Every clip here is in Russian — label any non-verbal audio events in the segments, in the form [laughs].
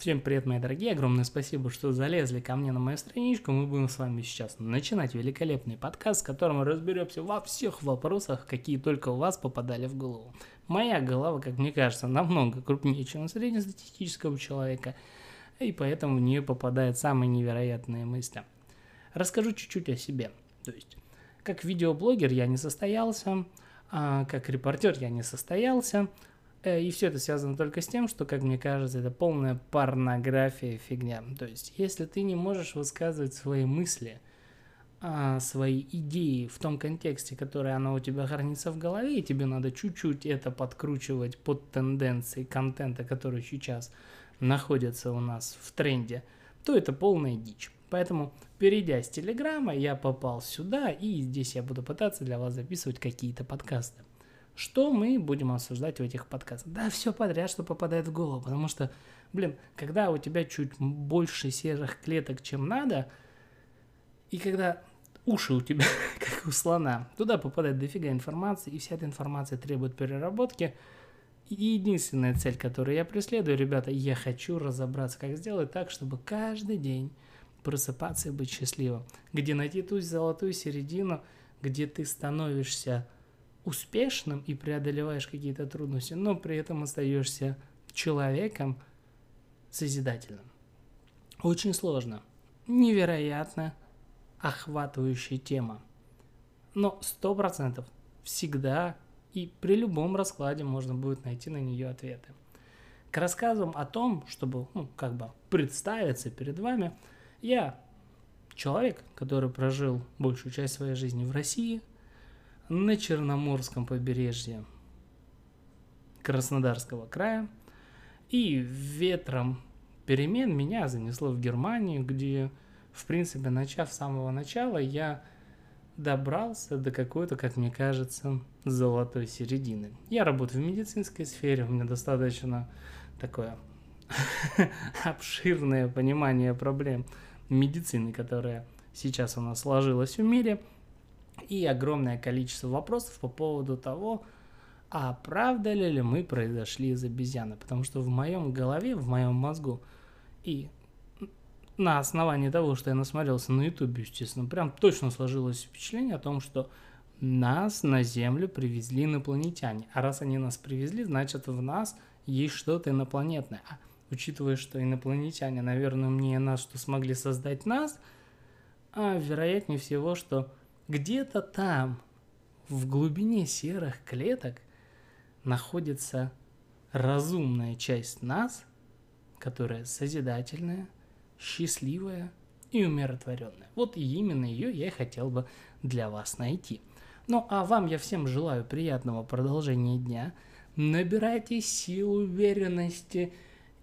Всем привет, мои дорогие, огромное спасибо, что залезли ко мне на мою страничку. Мы будем с вами сейчас начинать великолепный подкаст, в котором мы разберемся во всех вопросах, какие только у вас попадали в голову. Моя голова, как мне кажется, намного крупнее, чем у среднестатистического человека, и поэтому в нее попадают самые невероятные мысли. Расскажу чуть-чуть о себе. То есть, как видеоблогер я не состоялся, а как репортер я не состоялся, и все это связано только с тем, что, как мне кажется, это полная порнография фигня. То есть, если ты не можешь высказывать свои мысли, а, свои идеи в том контексте, который она у тебя хранится в голове, и тебе надо чуть-чуть это подкручивать под тенденции контента, который сейчас находится у нас в тренде, то это полная дичь. Поэтому, перейдя с Телеграма, я попал сюда, и здесь я буду пытаться для вас записывать какие-то подкасты. Что мы будем обсуждать в этих подкастах? Да, все подряд, что попадает в голову, потому что, блин, когда у тебя чуть больше серых клеток, чем надо, и когда уши у тебя, [laughs] как у слона, туда попадает дофига информации, и вся эта информация требует переработки, и единственная цель, которую я преследую, ребята, я хочу разобраться, как сделать так, чтобы каждый день просыпаться и быть счастливым. Где найти ту золотую середину, где ты становишься успешным и преодолеваешь какие-то трудности, но при этом остаешься человеком созидательным. Очень сложно. Невероятно охватывающая тема. Но сто процентов всегда и при любом раскладе можно будет найти на нее ответы. К рассказам о том, чтобы ну, как бы представиться перед вами, я человек, который прожил большую часть своей жизни в России, на Черноморском побережье Краснодарского края. И ветром перемен меня занесло в Германию, где, в принципе, начав с самого начала, я добрался до какой-то, как мне кажется, золотой середины. Я работаю в медицинской сфере, у меня достаточно такое [laughs] обширное понимание проблем медицины, которая сейчас у нас сложилась в мире – и огромное количество вопросов по поводу того, а правда ли, ли мы произошли из обезьяны. Потому что в моем голове, в моем мозгу и на основании того, что я насмотрелся на ютубе, естественно, прям точно сложилось впечатление о том, что нас на Землю привезли инопланетяне. А раз они нас привезли, значит в нас есть что-то инопланетное. А учитывая, что инопланетяне, наверное, мне нас, что смогли создать нас, а вероятнее всего, что где-то там, в глубине серых клеток, находится разумная часть нас, которая созидательная, счастливая и умиротворенная. Вот именно ее я и хотел бы для вас найти. Ну а вам я всем желаю приятного продолжения дня. Набирайте силу, уверенности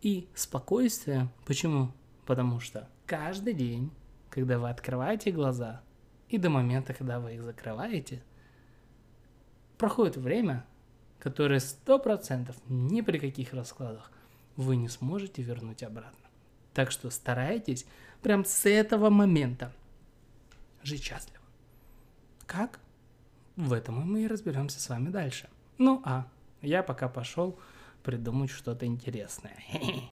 и спокойствия. Почему? Потому что каждый день, когда вы открываете глаза – и до момента, когда вы их закрываете, проходит время, которое сто процентов ни при каких раскладах вы не сможете вернуть обратно. Так что старайтесь прям с этого момента жить счастливо. Как? В этом мы и разберемся с вами дальше. Ну а я пока пошел придумать что-то интересное. [laughs]